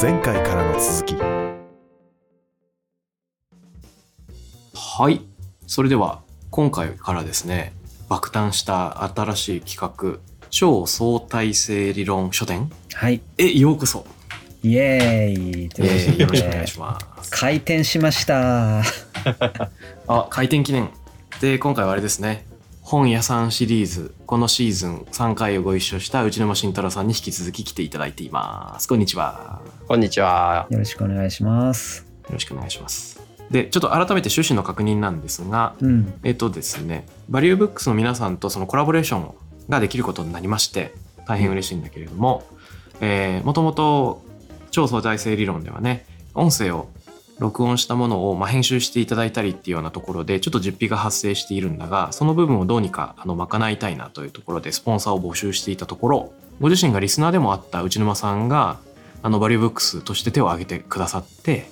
前回からの続きはい。それでは、今回からですね、爆誕した新しい企画、超相対性理論書店はい。へようこそ。イエーイというよろことでしくお願いします。開店しました。あ、開店記念。で、今回はあれですね。本屋さんシリーズ、このシーズン3回をご一緒した内沼慎太郎さんに引き続き来ていただいています。こんにちは。こんにちは。よろしくお願いします。よろしくお願いします。で、ちょっと改めて趣旨の確認なんですが、うん。えっとですね、バリューブックスの皆さんとそのコラボレーションができることになりまして、大変嬉しいんだけれども、えー、もともと超相対性理論ではね、音声を録音したものをまあ編集していただいたりっていうようなところでちょっと実費が発生しているんだがその部分をどうにかあの賄いたいなというところでスポンサーを募集していたところご自身がリスナーでもあった内沼さんがあのバリューブックスとして手を挙げてくださって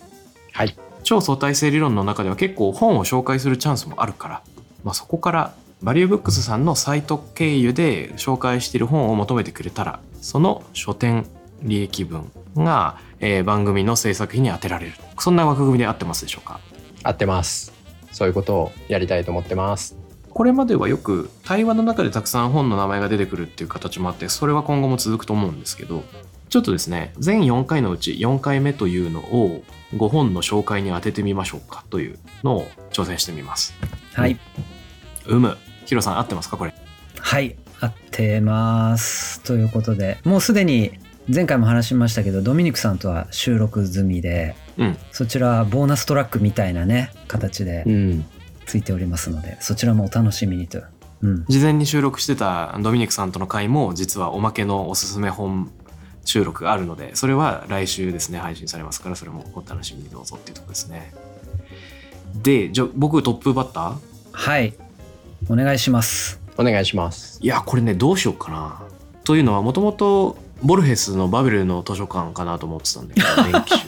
はい。超相対性理論の中では結構本を紹介するチャンスもあるから、まあ、そこからバリューブックスさんのサイト経由で紹介している本を求めてくれたらその書店利益分が、えー番組の制作費に充てられるそんな枠組みで合ってますでしょうか？合ってます。そういうことをやりたいと思ってます。これまではよく対話の中でたくさん本の名前が出てくるっていう形もあってそれは今後も続くと思うんですけどちょっとですね全4回のうち4回目というのを5本の紹介に当ててみましょうかというのを挑戦してみますはい。うむヒロさん合ってますかこれ？はい。合ってます。ということで、もうすでに前回も話しましたけど、ドミニクさんとは収録済みで、うんそちらはボーナストラックみたいなね、形でん。ついておりますので、そちらもお楽しみにと。うん。事前に収録してたドミニクさんとの回も実はおまけのおすすめ本収録があるのでそれは来週ですね配信されますからそれもお楽しみにどうぞっていうところですねでじゃあ僕トップバッター？はい。お願いします。お願いします。いやこれねどうしようかなというのはもともとボルヘスのバベルの図書館かなと思ってたんだけど 電気集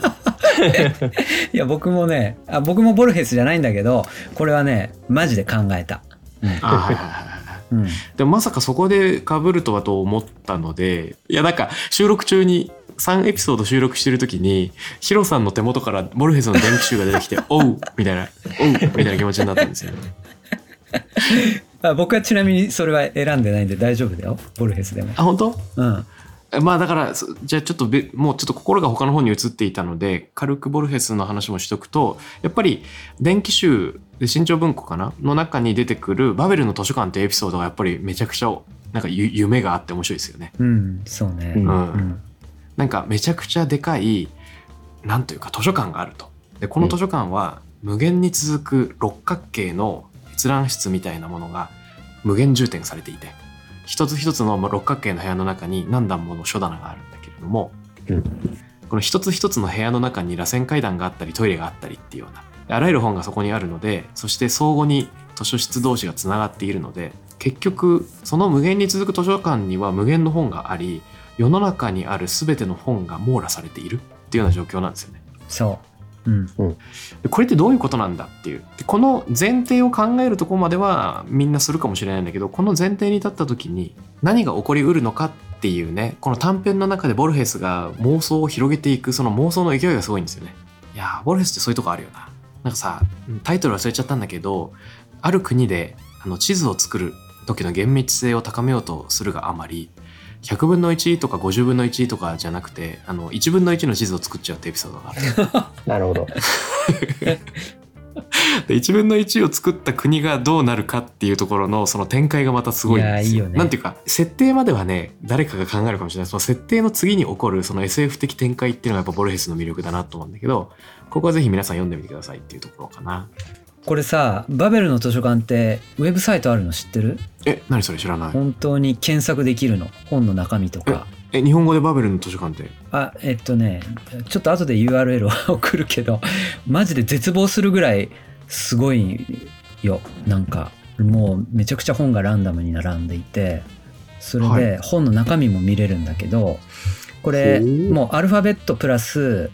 いや、僕もね、あ僕もボルヘスじゃないんだけど、これはね、マジで考えた。あはいはいはいはいうん。でもまさかそこで被るとはと思ったのでいやなんか収録中に3エピソード収録してる時にヒロさんの手元からボルヘスの電気集が出てきて「おう!」みたいな「おう!」みたいな気持ちになったんですよね。あ僕はちなみにそれは選んでないんで大丈夫だよ。ボルヘスでも。あ本当？うん。まあだからそじゃあちょっとべもうちょっと心が他の方に移っていたので軽くボルヘスの話もしとくとやっぱり電気集で新潮文庫かな？の中に出てくるバベルの図書館っていうエピソードがやっぱりめちゃくちゃなんかゆ夢があって面白いですよね。うん、そうね。うんうん。なんかめちゃくちゃでかいなんというか図書館があると。でこの図書館は無限に続く六角形の閲覧室みたいなものが無限充填されていて一つ一つの六角形の部屋の中に何段もの書棚があるんだけれども、うんこの一つ一つの部屋の中に螺旋階段があったりトイレがあったりっていうようなあらゆる本がそこにあるのでそして相互に図書室同士がつながっているので結局その無限に続く図書館には無限の本があり世の中にある全ての本が網羅されているっていうような状況なんですよね。そう。うん。でこれってどういうことなんだっていうでこの前提を考えるとこまではみんなするかもしれないんだけどこの前提に立った時に何が起こりうるのかっていうねこの短編の中でボルヘスが妄想を広げていくその妄想の勢いがすごいんですよね。いやボルヘスってそういうとこあるよな。なんかさタイトル忘れちゃったんだけどある国であの地図を作る時の厳密性を高めようとするがあまり100分の1とか50分の1とかじゃなくてあの1分の1の地図を作っちゃうってエピソードがある。なるほど。で1分の1を作った国がどうなるかっていうところのその展開がまたすごいんですよ。いいよねなんていうか設定まではね誰かが考えるかもしれないその設定の次に起こるその SF 的展開っていうのがやっぱボルヘスの魅力だなと思うんだけどここはぜひ皆さん読んでみてくださいっていうところかな。これさ、バベルの図書館ってウェブサイトあるの知ってる？え何それ知らない本当に検索できるの。本の中身とか。え日本語でバベルの図書館って？あ、えっとね、ちょっと後で URL を送るけど、マジで絶望するぐらいすごいよ。なんか、もうめちゃくちゃ本がランダムに並んでいて、それはで本の中身も見れるんだけど、これほうもうアルファベットプラス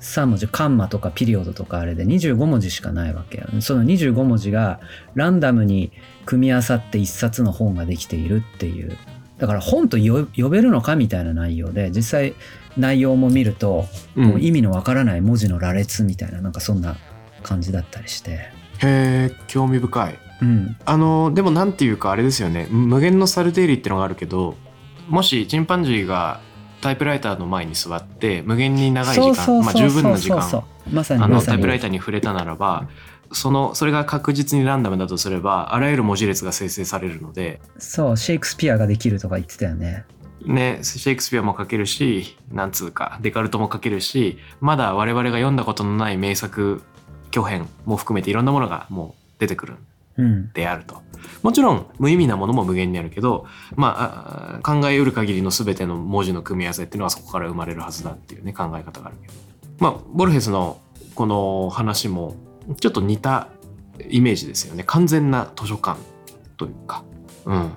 3文字カンマとかピリオドとかあれで25文字しかないわけよその25文字がランダムに組み合わさって一冊の本ができているっていう。だから本とよ呼べるのかみたいな内容で実際内容も見るとうん。もう意味のわからない文字の羅列みたいななんかそんな感じだったりして、へえ興味深い。うん、あのでもなんていうかあれですよね。無限のサル定理ってのがあるけどもしチンパンジーがタイプライターの前に座って無限に長い時間まあ十分な時間まさにあのタイプライターに触れたならばそのそれが確実にランダムだとすればあらゆる文字列が生成されるのでそうシェイクスピアができるとか言ってたよね。ねシェイクスピアも書けるしなんつうかデカルトも書けるしまだ我々が読んだことのない名作巨編も含めていろんなものがもう出てくるうんであると。もちろん無意味なものも無限にあるけど、まああ、考えうる限りの全ての文字の組み合わせっていうのはそこから生まれるはずだっていうね考え方があるけど。まあボルヘスのこの話もちょっと似たイメージですよね。完全な図書館というか。うん。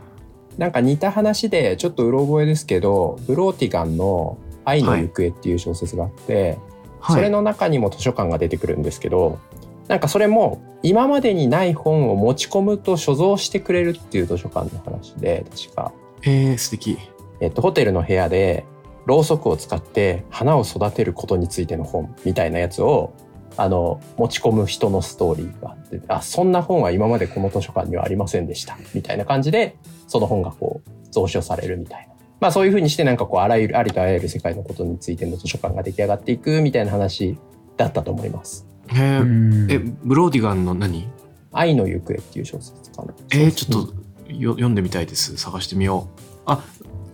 なんか似た話でちょっとうろ覚えですけどブローティガンの「愛の行方」っていう小説があって、はい。それの中にも図書館が出てくるんですけどなんかそれも今までにない本を持ち込むと所蔵してくれるっていう図書館の話で確か、えー、素敵えっと、ホテルの部屋でろうそくを使って花を育てることについての本みたいなやつをあの持ち込む人のストーリーがあってあそんな本は今までこの図書館にはありませんでしたみたいな感じでその本がこう蔵書されるみたいな。まあそういうふうにしてなんかこうあらゆるありとあらゆる世界のことについての図書館が出来上がっていくみたいな話だったと思います。えブローディガンの何？愛の行方っていう小説かな。えー、ちょっとよ読んでみたいです。探してみよう。あ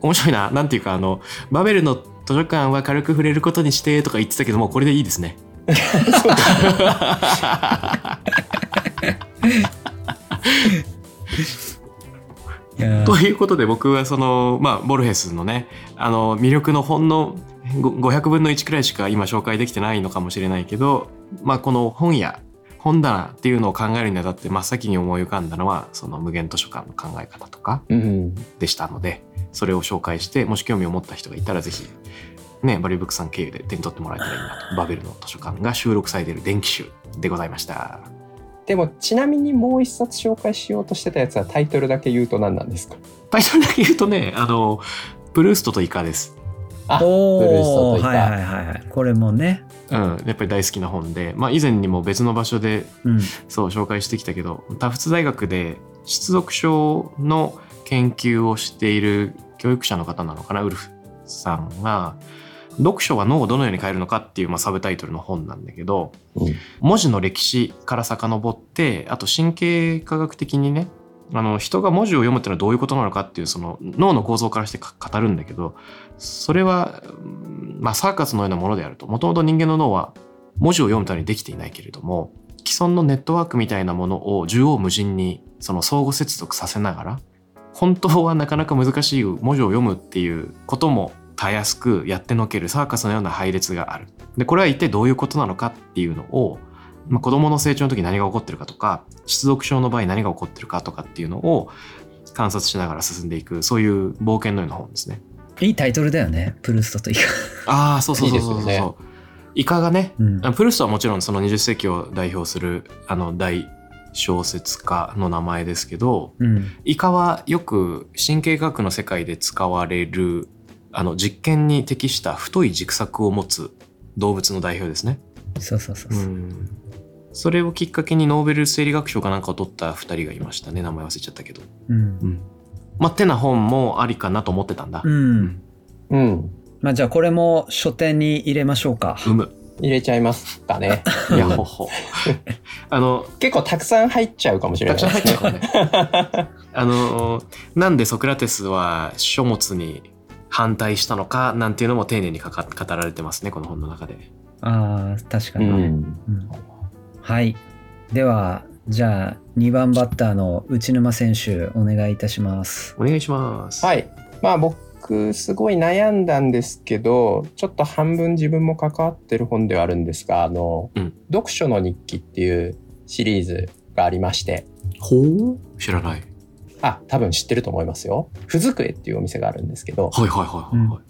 面白いな。なんていうかあのバベルの図書館は軽く触れることにしてとか言ってたけどもうこれでいいですね。いやー。ということで僕はそのまあボルヘスのねあの魅力のほんのご500分の1くらいしか今紹介できてないのかもしれないけどまあこの本や本棚っていうのを考えるにあたって真っ先に思い浮かんだのはその無限図書館の考え方とかうんでしたのでそれを紹介してもし興味を持った人がいたらぜひねバリブックさん経由で手に取ってもらえたらいいなと。バベルの図書館が収録されている電気集でございました。でもちなみにもう一冊紹介しようとしてたやつはタイトルだけ言うと何なんですか？タイトルだけ言うとねあのプルーストとイカですあおブルーストといた。おはいはいはいはい。これもね。うん、やっぱり大好きな本で、まあ、以前にも別の場所でうん。そう紹介してきたけどタフツ大学で失読症の研究をしている教育者の方なのかなウルフさんが読書は脳をどのように変えるのかっていう、まあ、サブタイトルの本なんだけどうん。文字の歴史から遡ってあと神経科学的にねあの人が文字を読むっていうのはどういうことなのかっていうその脳の構造からして語るんだけどそれは、まあ、サーカスのようなものであるともともと人間の脳は文字を読むためにできていないけれども既存のネットワークみたいなものを縦横無尽にその相互接続させながら本当はなかなか難しい文字を読むっていうこともたやすくやってのけるサーカスのような配列がある。でこれは一体どういうことなのかっていうのを、まあ、子供の成長の時何が起こってるかとか失読症の場合何が起こってるかとかっていうのを観察しながら進んでいくそういう冒険のような本ですね。いいタイトルだよねプルーストとイカ。ああそうそうそうそうそう。いいね。イカがねうん。あプルーストはもちろんその20世紀を代表するあの大小説家の名前ですけどうん。イカはよく神経学の世界で使われるあの実験に適した太い軸索を持つ動物の代表ですね。そうそうそうそう、それをきっかけにノーベル生理学賞かなんかを取った2人がいましたね名前忘れちゃったけど。うんまあてな本もありかなと思ってたんだ。うんうんまあじゃあこれも書店に入れましょうかうむ。入れちゃいますかね いやほほ。あの結構たくさん入っちゃうかもしれたくないですさん入っちゃうからね。あのなんでソクラテスは書物に反対したのかなんていうのも丁寧にかか語られてますねこの本の中で。あー確かにね、うんうんはいではじゃあ2番バッターの内沼選手お願いいたしますお願いします。はい。まあ僕すごい悩んだんですけど、ちょっと半分自分も関わってる本ではあるんですが、あの、うん読書の日記っていうシリーズがありまして、ほう？知らない。あ、多分知ってると思いますよ。ふずくえっていうお店があるんですけど、はいはいはいはい、はい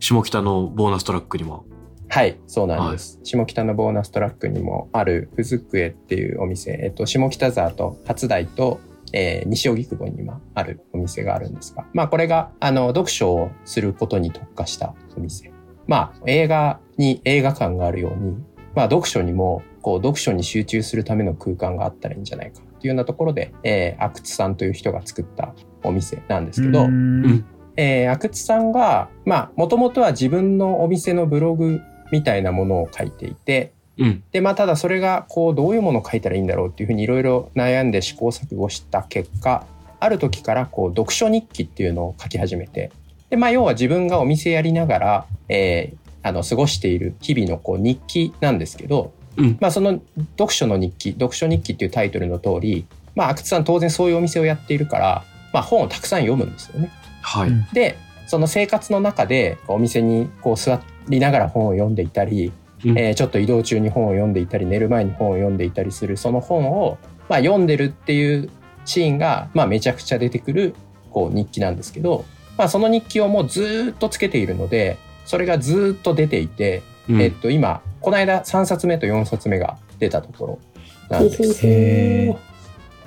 下北のボーナストラックにも。はい、そうなんです。下北のボーナストラックにもあるふずくえっていうお店、えっと、下北沢と初台と、えー西荻窪に今あるお店があるんですが、まあこれが、あの、読書をすることに特化したお店。まあ映画に映画館があるように、まあ読書にも、こう読書に集中するための空間があったらいいんじゃないかっていうようなところで、えー、阿久津さんという人が作ったお店なんですけど、うん。えー、阿久津さんが、まあ、もともとは自分のお店のブログみたいなものを書いていて、うん。で、まあ、ただそれが、こう、どういうものを書いたらいいんだろうっていうふうにいろいろ悩んで試行錯誤した結果、ある時から、こう、読書日記っていうのを書き始めて、で、まあ、要は自分がお店やりながら、えーあの、過ごしている日々の、こう、日記なんですけど、うん。まあ、その読書の日記、読書日記っていうタイトルの通り、まあ、阿久津さん当然そういうお店をやっているから、まあ、本をたくさん読むんですよね。はい。うんでその生活の中でお店にこう座りながら本を読んでいたり、うんえーちょっと移動中に本を読んでいたり寝る前に本を読んでいたりするその本を、まあ、読んでるっていうシーンが、まあ、めちゃくちゃ出てくるこう日記なんですけど、まあ、その日記をもうずーっとつけているのでそれがずーっと出ていて、うんえっと今この間3冊目と4冊目が出たところなんです。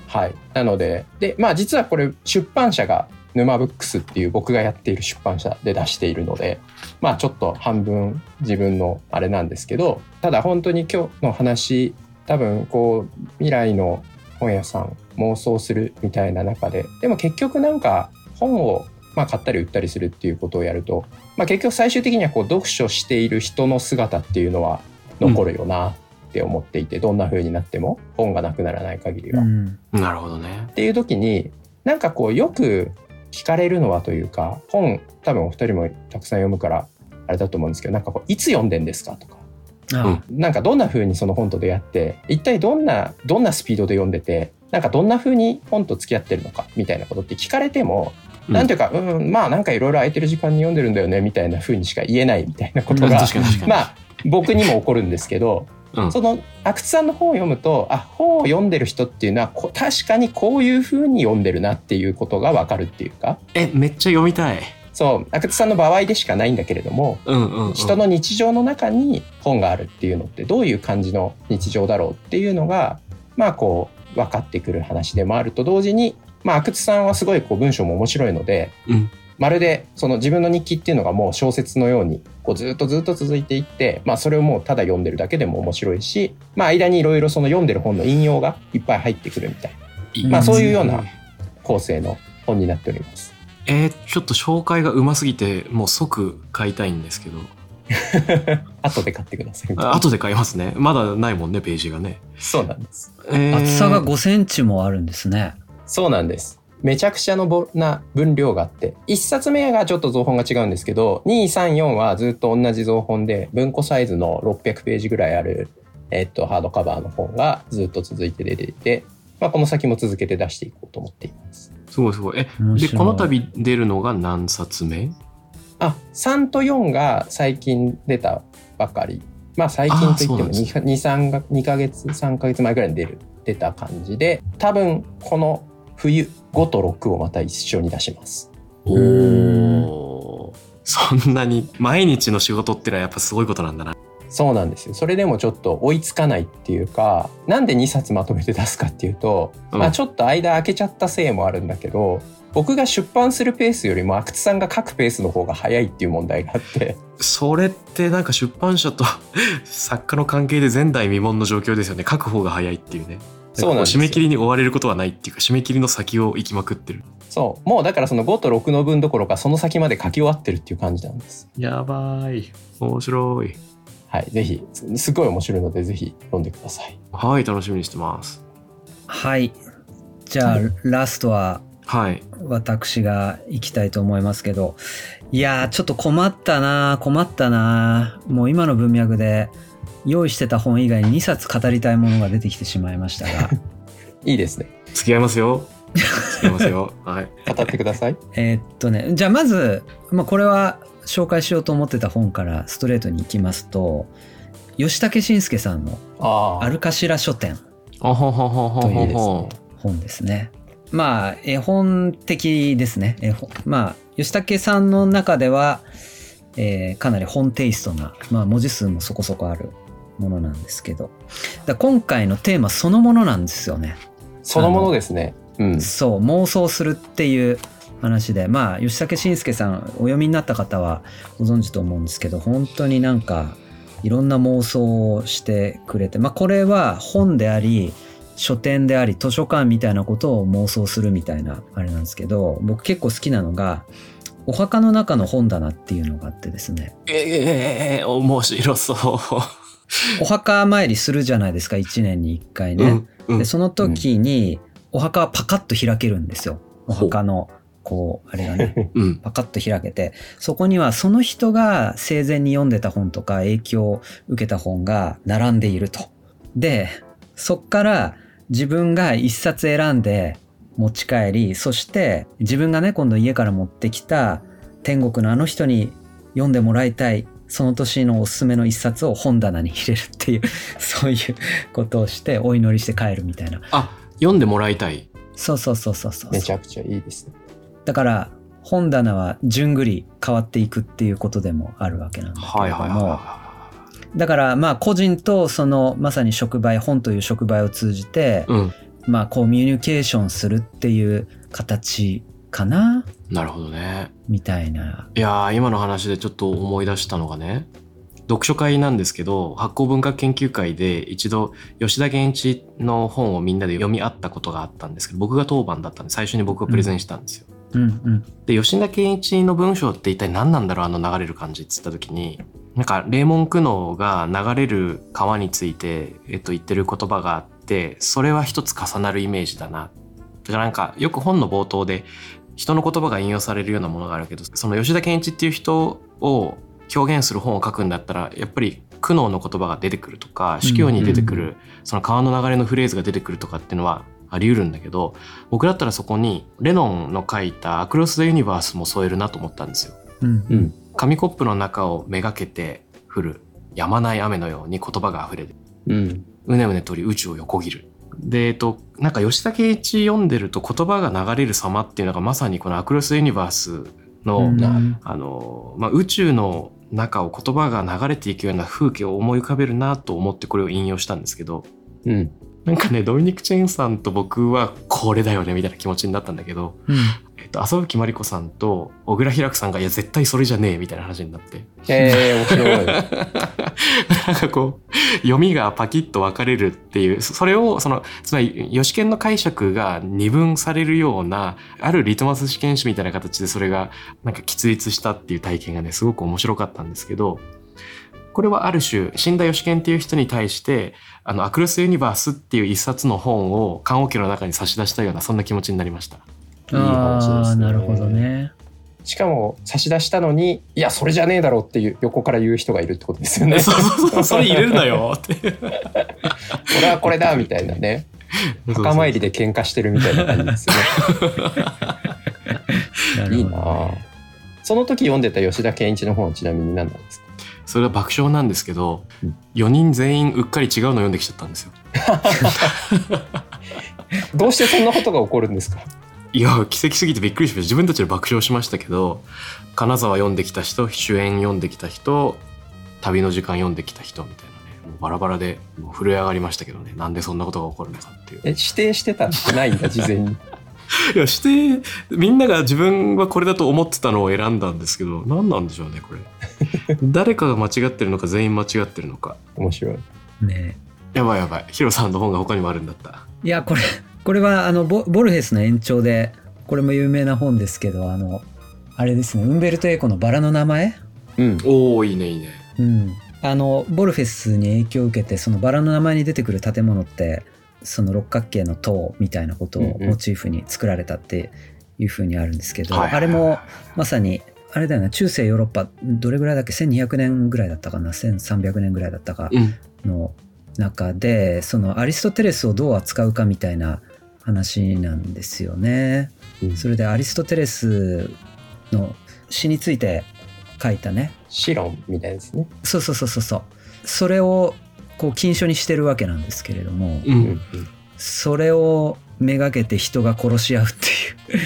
はい。なので、で、まあ実はこれ出版社が沼ブックスっていう僕がやっている出版社で出しているので、まあちょっと半分自分のあれなんですけど、ただ本当に今日の話、多分こう未来の本屋さん妄想するみたいな中で、でも結局なんか本をまあ買ったり売ったりするっていうことをやると、まあ結局最終的にはこう読書している人の姿っていうのは残るよなって思っていて、どんな風になっても本がなくならない限りは。うんなるほどねっ。ていう時になんかこうよく聞かれるのはというか本多分お二人もたくさん読むからあれだと思うんですけどなんかこういつ読んでんですかとか。あなんかどんな風にその本と出会って一体どんなどんなスピードで読んでてなんかどんな風に本と付き合ってるのかみたいなことって聞かれても、うん。なんていうかうんまあなんかいろいろ空いてる時間に読んでるんだよねみたいな風にしか言えないみたいなことうんが。まあ僕にも起こるんですけどうんその阿久津さんの本を読むとあ本を読んでる人っていうのはこ確かにこういう風に読んでるなっていうことがわかるっていうかえ、めっちゃ読みたい。そう阿久津さんの場合でしかないんだけれどもうんうん、うん。人の日常の中に本があるっていうのってどういう感じの日常だろうっていうのがまあこう分かってくる話でもあると同時にまあ阿久津さんはすごいこう文章も面白いので、うんまるでその自分の日記っていうのがもう小説のようにこうずっとずっと続いていって、まあ、それをもうただ読んでるだけでも面白いし、まあ、間にいろいろその読んでる本の引用がいっぱい入ってくるみたいないまあそういうような構成の本になっております。えーちょっと紹介がうますぎてもう即買いたいんですけど 後で買ってください。あ後で買いますねまだないもんねページがね、そうなんです。えー厚さが5センチもあるんですね。そうなんです。めちゃくちゃのぼな分量があって、1冊目がちょっと造本が違うんですけど、2、3、4はずっと同じ造本で、文庫サイズの600ページぐらいある、えっと、ハードカバーの本がずっと続いて出ていて、まあ、この先も続けて出していこうと思っています。すごいすごいえでこの度出るのが何冊目？あ、3と4が最近出たばかり。まあ最近といってもあーそうなんです 2, 3が2ヶ月、3ヶ月前ぐらいに出る、出た感じで、多分この冬5と6をまた一緒に出します。おおそんなに毎日の仕事ってのはやっぱすごいことなんだな。そうなんですよ。それでもちょっと追いつかないっていうか、なんで2冊まとめて出すかっていうと、うん。まあちょっと間空けちゃったせいもあるんだけど、僕が出版するペースよりも阿久津さんが書くペースの方が早いっていう問題があって、それってなんか出版社と 作家の関係で前代未聞の状況ですよね。書く方が早いっていうねそうなんですよ。締め切りに追われることはないっていうか締め切りの先を行きまくってる。そう、もうだからその5と6の分どころかその先まで書き終わってるっていう感じなんです。やばい。面白い。はい、ぜひ、すすごい面白いのでぜひ読んでください。はい楽しみにしてます。はい。じゃあ、ラストははい。私が行きたいと思いますけど、いやー、ちょっと困ったな困ったなもう今の文脈で用意してた本以外に2冊語りたいものが出てきてしまいましたが、いいですね。付き合いますよ付き合いますよ はい語ってください。えーっとね、じゃあまず、まあ、これは紹介しようと思ってた本からストレートに行きますと、吉武慎介さんのあアルカシラ書店といいですね。本ですね。まあ、絵本的ですね。絵本まあ、吉武さんの中では、えーかなり本テイストな、まあ、文字数もそこそこあるものなんですけど、だ今回のテーマそのものなんですよね。そのものですね。うん。そう、妄想するっていう話で、まあ、吉武慎介さん、お読みになった方はご存知と思うんですけど、本当になんか、いろんな妄想をしてくれて、まあ、これは本であり書店であり図書館みたいなことを妄想するみたいなあれなんですけど僕結構好きなのがお墓の中の本棚っていうのがあってですねえええ面白そう。お墓参りするじゃないですか1年に1回ね、うんうん。でその時にお墓はパカッと開けるんですよ。お墓のこうあれがね。うん。パカッと開けて。そこにはその人が生前に読んでた本とか影響を受けた本が並んでいると。でそっから自分が一冊選んで持ち帰りそして自分がね今度家から持ってきた天国のあの人に読んでもらいたいその年のおすすめの一冊を本棚に入れるっていう そういうことをしてお祈りして帰るみたいなあ、読んでもらいたい。そうそうそうそうそうめちゃくちゃいいですね。だから本棚は順繰り変わっていくっていうことでもあるわけなんだけれども、はいはいはいはだからまあ個人とそのまさに触媒本という触媒を通じて、い。うん。まあコミュニケーションするっていう形かな？なるほどね。みたいないやー今の話でちょっと思い出したのがね読書会なんですけど発酵文化研究会で一度吉田源一の本をみんなで読み合ったことがあったんですけど僕が当番だったんで最初に僕がプレゼンしたんですよ。うんうんで吉田健一の文章って一体何なんだろうあの流れる感じっつった時になんかレーモン・クノーが流れる川について、えっと、言ってる言葉があってそれは一つ重なるイメージだなだからなんかよく本の冒頭で人の言葉が引用されるようなものがあるけどその吉田健一っていう人を表現する本を書くんだったらやっぱり苦悩の言葉が出てくるとか司教に出てくるその川の流れのフレーズが出てくるとかっていうのはあり得るんだけど僕だったらそこにレノンの書いた「アクロス・ザ・ユニバース」も添えるなと思ったんですよ。うんう。ん。紙コップの中をめがけて降る止まない雨のように言葉が溢れるうん。うねうねとり宇宙を横切る。で、えっと、なんか吉田圭一読んでると言葉が流れる様っていうのがまさにこのアクロス・ユニバースの、うん。なあの、まあ、宇宙の中を言葉が流れていくような風景を思い浮かべるなと思ってこれを引用したんですけど、うん。なんかね、ドミニク・チェンさんと僕はこれだよねみたいな気持ちになったんだけど、うんえっと、浅吹真理子さんと小倉平久さんが、いや、絶対それじゃねえみたいな話になって。えー、面白い。なんかこう、読みがパキッと分かれるっていう、そそれを、その、つまり、吉見の解釈が二分されるような、あるリトマス試験紙みたいな形でそれが、なんか喫立したっていう体験がね、すごく面白かったんですけど、これはある種、死んだ吉見っていう人に対して、あの、アクロス・ユニバースっていう一冊の本を棺桶の中に差し出したような、そんな気持ちになりました。いい話ですねなるほどねしかも差し出したのに、いや、それじゃねえだろっていう横から言う人がいるってことですよね。そうそうそう、それ入れるなよって。俺はこれだみたいなね。墓参りで喧嘩してるみたいな感じですよね。いいなその時読んでた吉田健一の本はちなみに何なんですか？それは爆笑なんですけどうん、4人全員うっかり違うの読んできちゃったんですよ。どうしてそんなことが起こるんですか？いや、奇跡すぎてびっくりしました。自分たちで爆笑しましたけど、金沢読んできた人、主演読んできた人、旅の時間読んできた人みたいなね、もうバラバラでもう震え上がりましたけどね、なんでそんなことが起こるのかっていう。え、指定してたってないんだ、事前に。いや、して、みんなが自分はこれだと思ってたのを選んだんですけど、何なんでしょうね、これ。誰かが間違ってるのか、全員間違ってるのか。面白い。ねやばいやばい。ヒロさんの本が他にもあるんだった。いやこれこれはあのボボルヘスの延長でこれも有名な本ですけどあのあれですねウンベルト・エコの「バラの名前？うん。おー、いいね、いいね。」うんあのボルフェスに影響を受けてそのバラの名前に出てくる建物ってその六角形の塔みたいなことをうんうんモチーフに作られたっていうふうにあるんですけど、あれもまさにあれだよね中世ヨーロッパどれぐらいだっけ？1200年ぐらいだったかな？1300年ぐらいだったかうん。の中でそのアリストテレスをどう扱うかみたいな話なんですよね。うんそれでアリストテレスの詩について書いたねシロンみたいですね。そうそうそうそうそうそれをこう禁書にしてるわけなんですけれども、う。うんん。それをめがけて人が殺し合うってい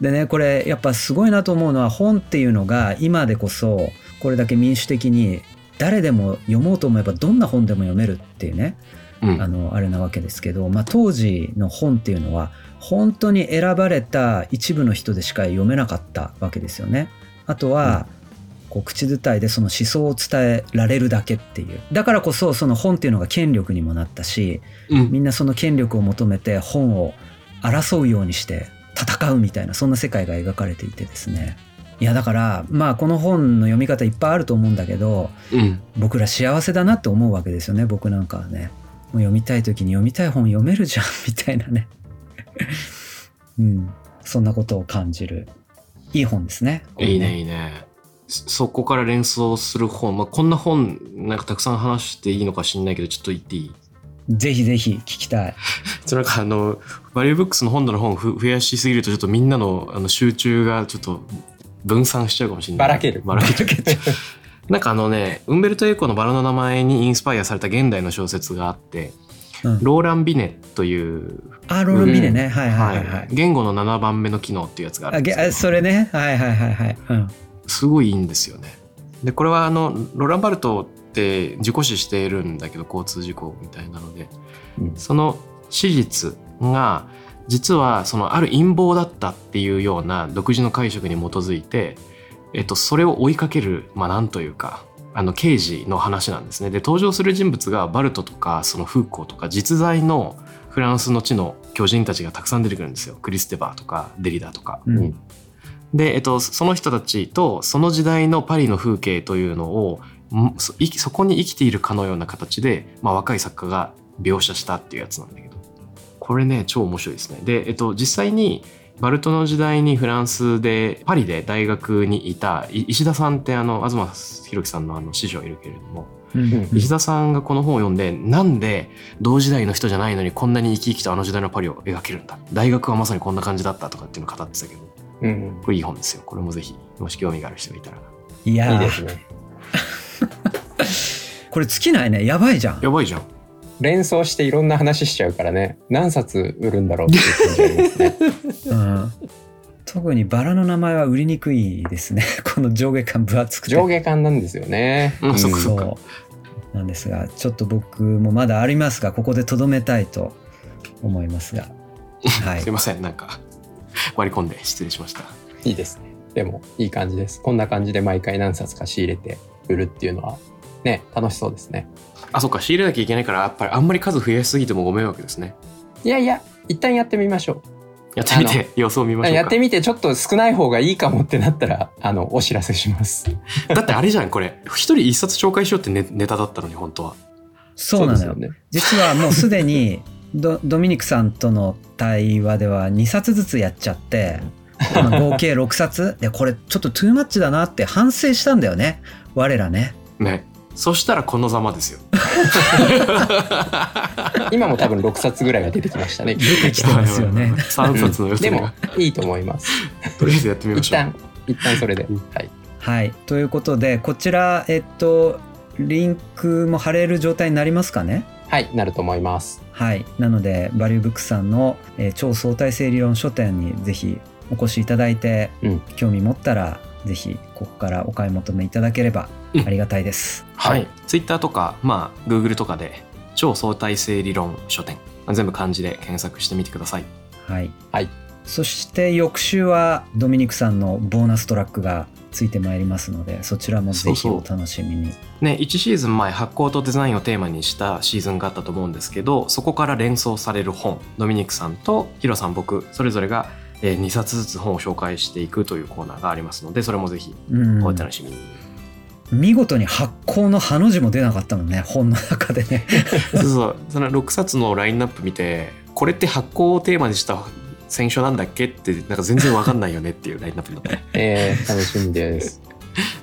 うでねこれやっぱすごいなと思うのは本っていうのが今でこそこれだけ民主的に誰でも読もうと思えばどんな本でも読めるっていうねうん。あのあれなわけですけど、まあ、当時の本っていうのは本当に選ばれた一部の人でしか読めなかったわけですよね。あとは、こう口伝いでその思想を伝えられるだけっていう。だからこそその本っていうのが権力にもなったしうん。みんなその権力を求めて本を争うようにして戦うみたいなそんな世界が描かれていてですね。いやだからまあこの本の読み方いっぱいあると思うんだけどうん。僕ら幸せだなって思うわけですよね僕なんかはねもう読みたい時に読みたい本読めるじゃんみたいなね。うん。そんなことを感じる。いい本ですね。いいねいいね。そそこから連想する本、まあ、こんな本なんかたくさん話していいのか知んないけどちょっと言っていい？ぜひぜひ聞きたい。それなんかあのバリューブックスの本棚の本をふ増やしすぎるとちょっとみんなのあの集中がちょっと分散しちゃうかもしれない。ばらける。ばらけちゃう なんかあのねウンベルト・エコのバラの名前にインスパイアされた現代の小説があってうん。ローラン・ビネという、あロールミネね、はいはいははいはい。い、言語の7番目の機能っていうやつがあるあんですあそれね。はいはいはいはい、うん、すごいいいんですよね。でこれはあのロランバルトって事故死しているんだけど交通事故みたいなので、うん。その史実が実はそのある陰謀だったっていうような独自の解釈に基づいて、えっと、それを追いかけるまあなんというかあの刑事の話なんですね。で登場する人物がバルトとかそのフーコーとか実在のフランスの地の巨人たちがたくさん出てくるんですよ。クリステバーとかデリダとか。うんうんで、えっと、その人たちとその時代のパリの風景というのをそこに生きているかのような形で、まあ、若い作家が描写したっていうやつなんだけどこれね超面白いですね。で、えっと、実際にバルトの時代にフランスでパリで大学にいたい石田さんってあの東博樹さんのあの師匠いるけれども、うんうん。石田さんがこの本を読んでなんで同時代の人じゃないのにこんなに生き生きとあの時代のパリを描けるんだ？大学はまさにこんな感じだったとかっていうのを語ってたけど。うんこれいい本ですよ。これもぜひ、もし興味がある人がいたら。いやー。いいですね。これ尽きないね。やばいじゃん。やばいじゃん。連想していろんな話しちゃうからね。何冊売るんだろうっていう感じありますね。うん。特にバラの名前は売りにくいですね。この上下感分厚くて。上下感なんですよね、うん。そうなんですがちょっと僕もまだありますがここでとどめたいと思いますが。はい。すいません、なんか、割り込んで失礼しました。いいですね。でもいい感じです。こんな感じで毎回何冊か仕入れて売るっていうのはね楽しそうですねあ、そっか、仕入れなきゃいけないから、やっぱりあんまり数増やしすぎてもご迷惑ですね。いやいや一旦やってみましょやってみて、様子を見ましょうやってみてちょっと少ない方がいいかもってなったらあのお知らせします だってあれじゃん、これ。一人一冊紹介しようってネネタだったのに、本当は。そうなのよですよね実はもうすでに ドドミニクさんとの対話では2冊ずつやっちゃって、まあ合計6冊でこれちょっとトゥーマッチだなって反省したんだよね我らねね。そしたらこのざまですよ。今も多分6冊ぐらいは出てきましたね。出てきてますよね。3冊の予定でもが。いいと思います。とりあえずやってみましょう。一旦一旦それで、うん。はい。はい。ということでこちらえっとリンクも貼れる状態になりますかね？はいなると思います。はい。なのでバリューブックさんの、えー超相対性理論書店にぜひお越しいただいて、うん。興味持ったらぜひここからお買い求めいただければうん。ありがたいです、はい。ツイッターとか、まあ、Google とかで、超相対性理論書店。全部漢字で検索してみてください。はい、はいそして翌週はドミニクさんのボーナストラックがついてまいりますのでそちらもぜひお楽しみにね、1シーズン前発行とデザインをテーマにしたシーズンがあったと思うんですけどそこから連想される本ドミニクさんとヒロさん僕それぞれが2冊ずつ本を紹介していくというコーナーがありますのでそれもぜひうんお楽しみに、見事に発行のハの字も出なかったもんね本の中でね。そうそう。その6冊のラインナップ見てこれって発行をテーマにした選書なんだっけってなんか全然わかんないよねっていうラインナップになってえー、楽しみです。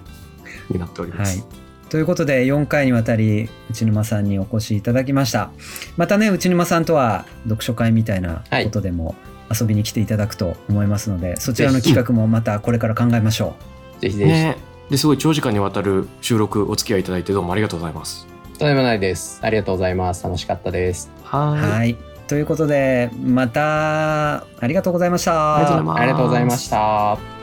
になっておりまはい。す。。ということで4回にわたり内沼さんにお越しいただきました。またね内沼さんとは読書会みたいなことでも遊びに来ていただくと思いますので、そちらの企画もまたこれから考えましょぜひぜひ、ねですごい長時間にわたる収録お付き合いいただいてどうもありがとうございます。とんでもないですありがとうございます楽しかったですう。はーい。はいということでまたありがとうございましたありがとうございますありがとうございました